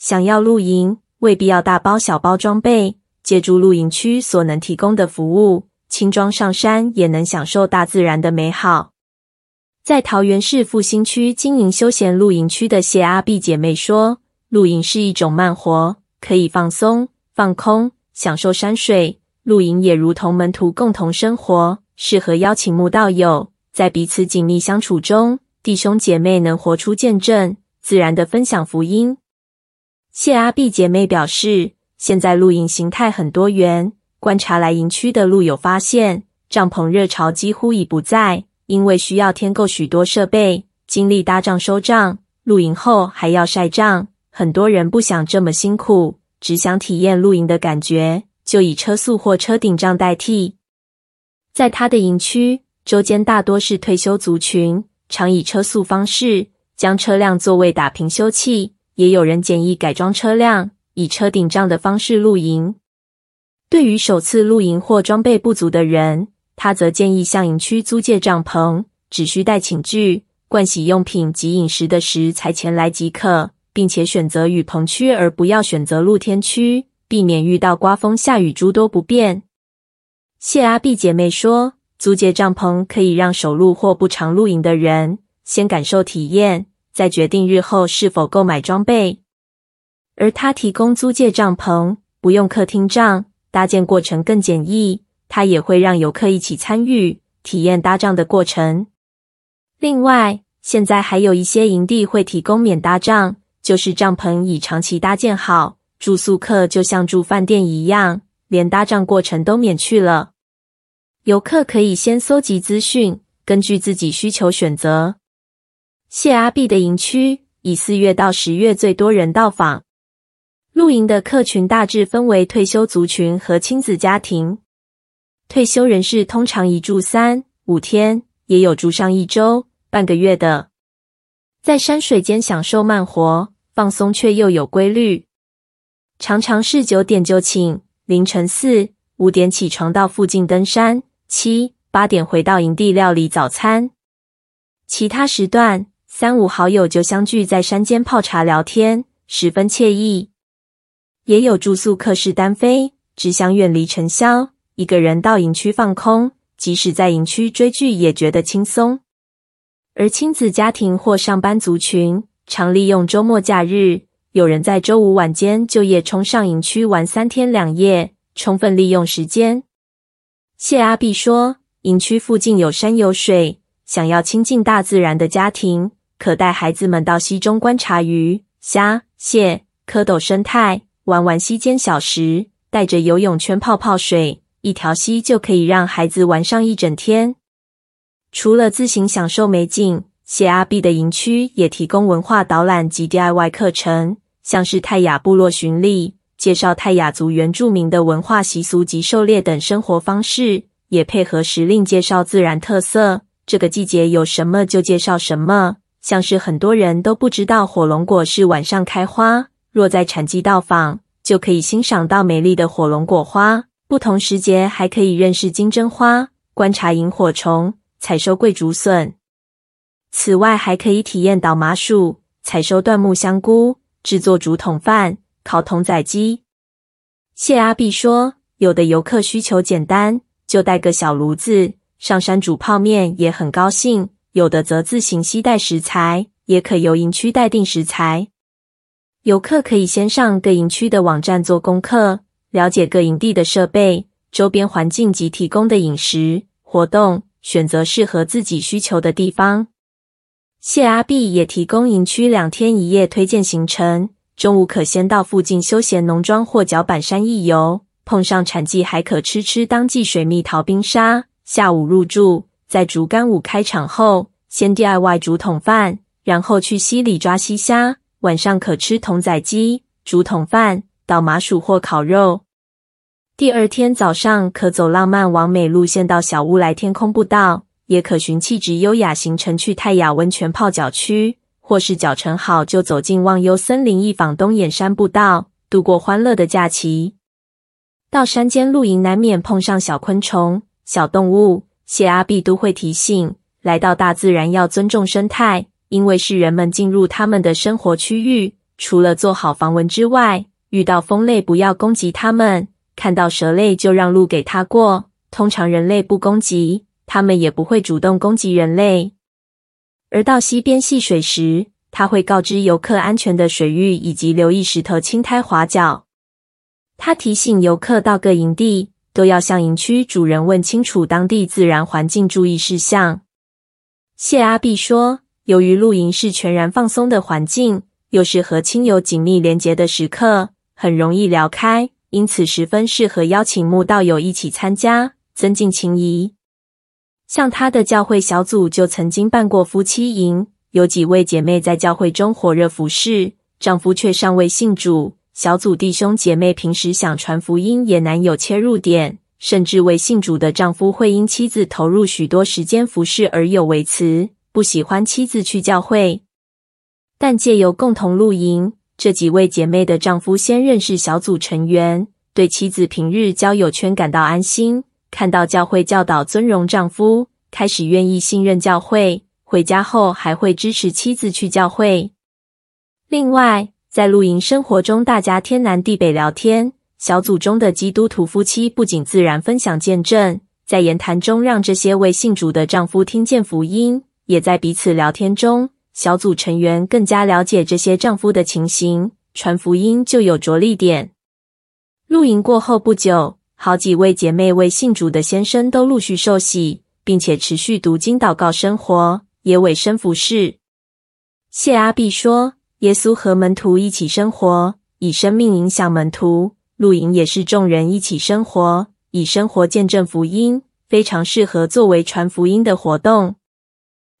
想要露营，未必要大包小包装备，借助露营区所能提供的服务，轻装上山也能享受大自然的美好。在桃园市复兴区经营休闲露营区的谢阿碧姐妹说：“露营是一种慢活，可以放松、放空，享受山水。露营也如同门徒共同生活，适合邀请慕道友，在彼此紧密相处中，弟兄姐妹能活出见证，自然的分享福音。”谢阿碧姐妹表示，现在露营形态很多元。观察来营区的露友发现，帐篷热潮几乎已不在，因为需要添购许多设备，经历搭帐收帐，露营后还要晒帐。很多人不想这么辛苦，只想体验露营的感觉，就以车宿或车顶帐代替。在他的营区，周间大多是退休族群，常以车宿方式将车辆座位打平休憩。也有人简易改装车辆，以车顶帐的方式露营。对于首次露营或装备不足的人，他则建议向营区租借帐篷，只需带寝具、盥洗用品及饮食的食材前来即可，并且选择雨棚区而不要选择露天区，避免遇到刮风下雨诸多不便。谢阿碧姐妹说，租借帐篷可以让首露或不常露营的人先感受体验。再决定日后是否购买装备，而他提供租借帐篷，不用客厅帐，搭建过程更简易。他也会让游客一起参与，体验搭帐的过程。另外，现在还有一些营地会提供免搭帐，就是帐篷已长期搭建好，住宿客就像住饭店一样，连搭帐过程都免去了。游客可以先搜集资讯，根据自己需求选择。谢阿碧的营区以四月到十月最多人到访。露营的客群大致分为退休族群和亲子家庭。退休人士通常一住三五天，也有住上一周、半个月的，在山水间享受慢活、放松却又有规律。常常是九点就寝，凌晨四五点起床到附近登山，七八点回到营地料理早餐。其他时段，三五好友就相聚在山间泡茶聊天，十分惬意。也有住宿客是单飞，只想远离尘嚣，一个人到营区放空，即使在营区追剧也觉得轻松。而亲子家庭或上班族群常利用周末假日，有人在周五晚间就夜冲上营区玩三天两夜，充分利用时间。谢阿碧说，营区附近有山有水，想要亲近大自然的家庭。可带孩子们到溪中观察鱼、虾、蟹、蝌蚪生态，玩玩溪间小石，带着游泳圈泡泡水，一条溪就可以让孩子玩上一整天。除了自行享受美景，谢阿碧的营区也提供文化导览及 DIY 课程，像是泰雅部落巡礼，介绍泰雅族原住民的文化习俗及狩猎等生活方式，也配合时令介绍自然特色，这个季节有什么就介绍什么。像是很多人都不知道火龙果是晚上开花，若在产季到访，就可以欣赏到美丽的火龙果花。不同时节还可以认识金针花，观察萤火虫，采收桂竹笋。此外，还可以体验倒麻薯、采收椴木香菇、制作竹筒饭、烤童仔鸡。谢阿碧说，有的游客需求简单，就带个小炉子上山煮泡面，也很高兴。有的则自行携带食材，也可由营区代订食材。游客可以先上各营区的网站做功课，了解各营地的设备、周边环境及提供的饮食活动，选择适合自己需求的地方。谢阿碧也提供营区两天一夜推荐行程，中午可先到附近休闲农庄或脚板山一游，碰上产季还可吃吃当季水蜜桃冰沙，下午入住。在竹竿舞开场后，先 DIY 竹筒饭，然后去溪里抓溪虾。晚上可吃童仔鸡、竹筒饭、倒麻薯或烤肉。第二天早上可走浪漫完美路线到小屋来天空步道，也可循气质优雅行程去泰雅温泉泡脚区，或是脚程好就走进忘忧森林一访东眼山步道，度过欢乐的假期。到山间露营难免碰上小昆虫、小动物。谢阿碧都会提醒，来到大自然要尊重生态，因为是人们进入他们的生活区域，除了做好防蚊之外，遇到蜂类不要攻击它们，看到蛇类就让路给它过。通常人类不攻击，它们也不会主动攻击人类。而到溪边戏水时，它会告知游客安全的水域以及留意石头青苔滑脚。它提醒游客到各营地都要向营区主人问清楚当地自然环境注意事项。谢阿碧说，由于露营是全然放松的环境，又是和亲友紧密连结的时刻，很容易聊开，因此十分适合邀请慕道友一起参加，增进情谊。像他的教会小组就曾经办过夫妻营，有几位姐妹在教会中火热服侍，丈夫却尚未信主。小组弟兄姐妹平时想传福音也难有切入点，甚至为信主的丈夫会因妻子投入许多时间服侍而有微词，不喜欢妻子去教会。但借由共同露营，这几位姐妹的丈夫先认识小组成员，对妻子平日交友圈感到安心。看到教会教导尊荣丈夫，开始愿意信任教会。回家后还会支持妻子去教会。另外，在露营生活中，大家天南地北聊天。小组中的基督徒夫妻不仅自然分享见证，在言谈中让这些未信主的丈夫听见福音，也在彼此聊天中，小组成员更加了解这些丈夫的情形，传福音就有着力点。露营过后不久，好几位姐妹为信主的先生都陆续受洗，并且持续读经祷告生活，也委身服事。谢阿碧说。耶稣和门徒一起生活，以生命影响门徒。露营也是众人一起生活，以生活见证福音，非常适合作为传福音的活动。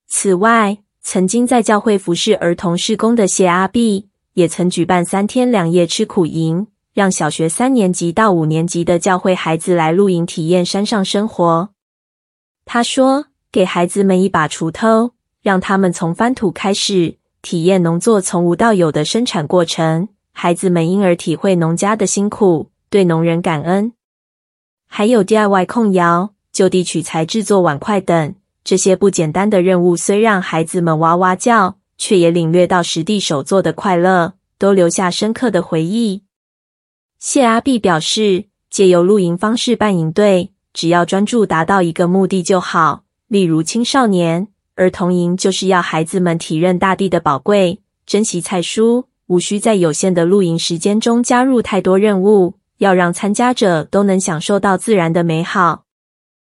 此外，曾经在教会服侍儿童事工的谢阿碧，也曾举办三天两夜吃苦营，让小学三年级到五年级的教会孩子来露营体验山上生活。他说：“给孩子们一把锄头，让他们从翻土开始。”体验农作从无到有的生产过程，孩子们因而体会农家的辛苦，对农人感恩。还有 DIY 控窑、就地取材制作碗筷等这些不简单的任务，虽让孩子们哇哇叫，却也领略到实地手作的快乐，都留下深刻的回忆。谢阿碧表示，借由露营方式办营队，只要专注达到一个目的就好，例如青少年。儿童营就是要孩子们体认大地的宝贵，珍惜菜蔬，无需在有限的露营时间中加入太多任务，要让参加者都能享受到自然的美好。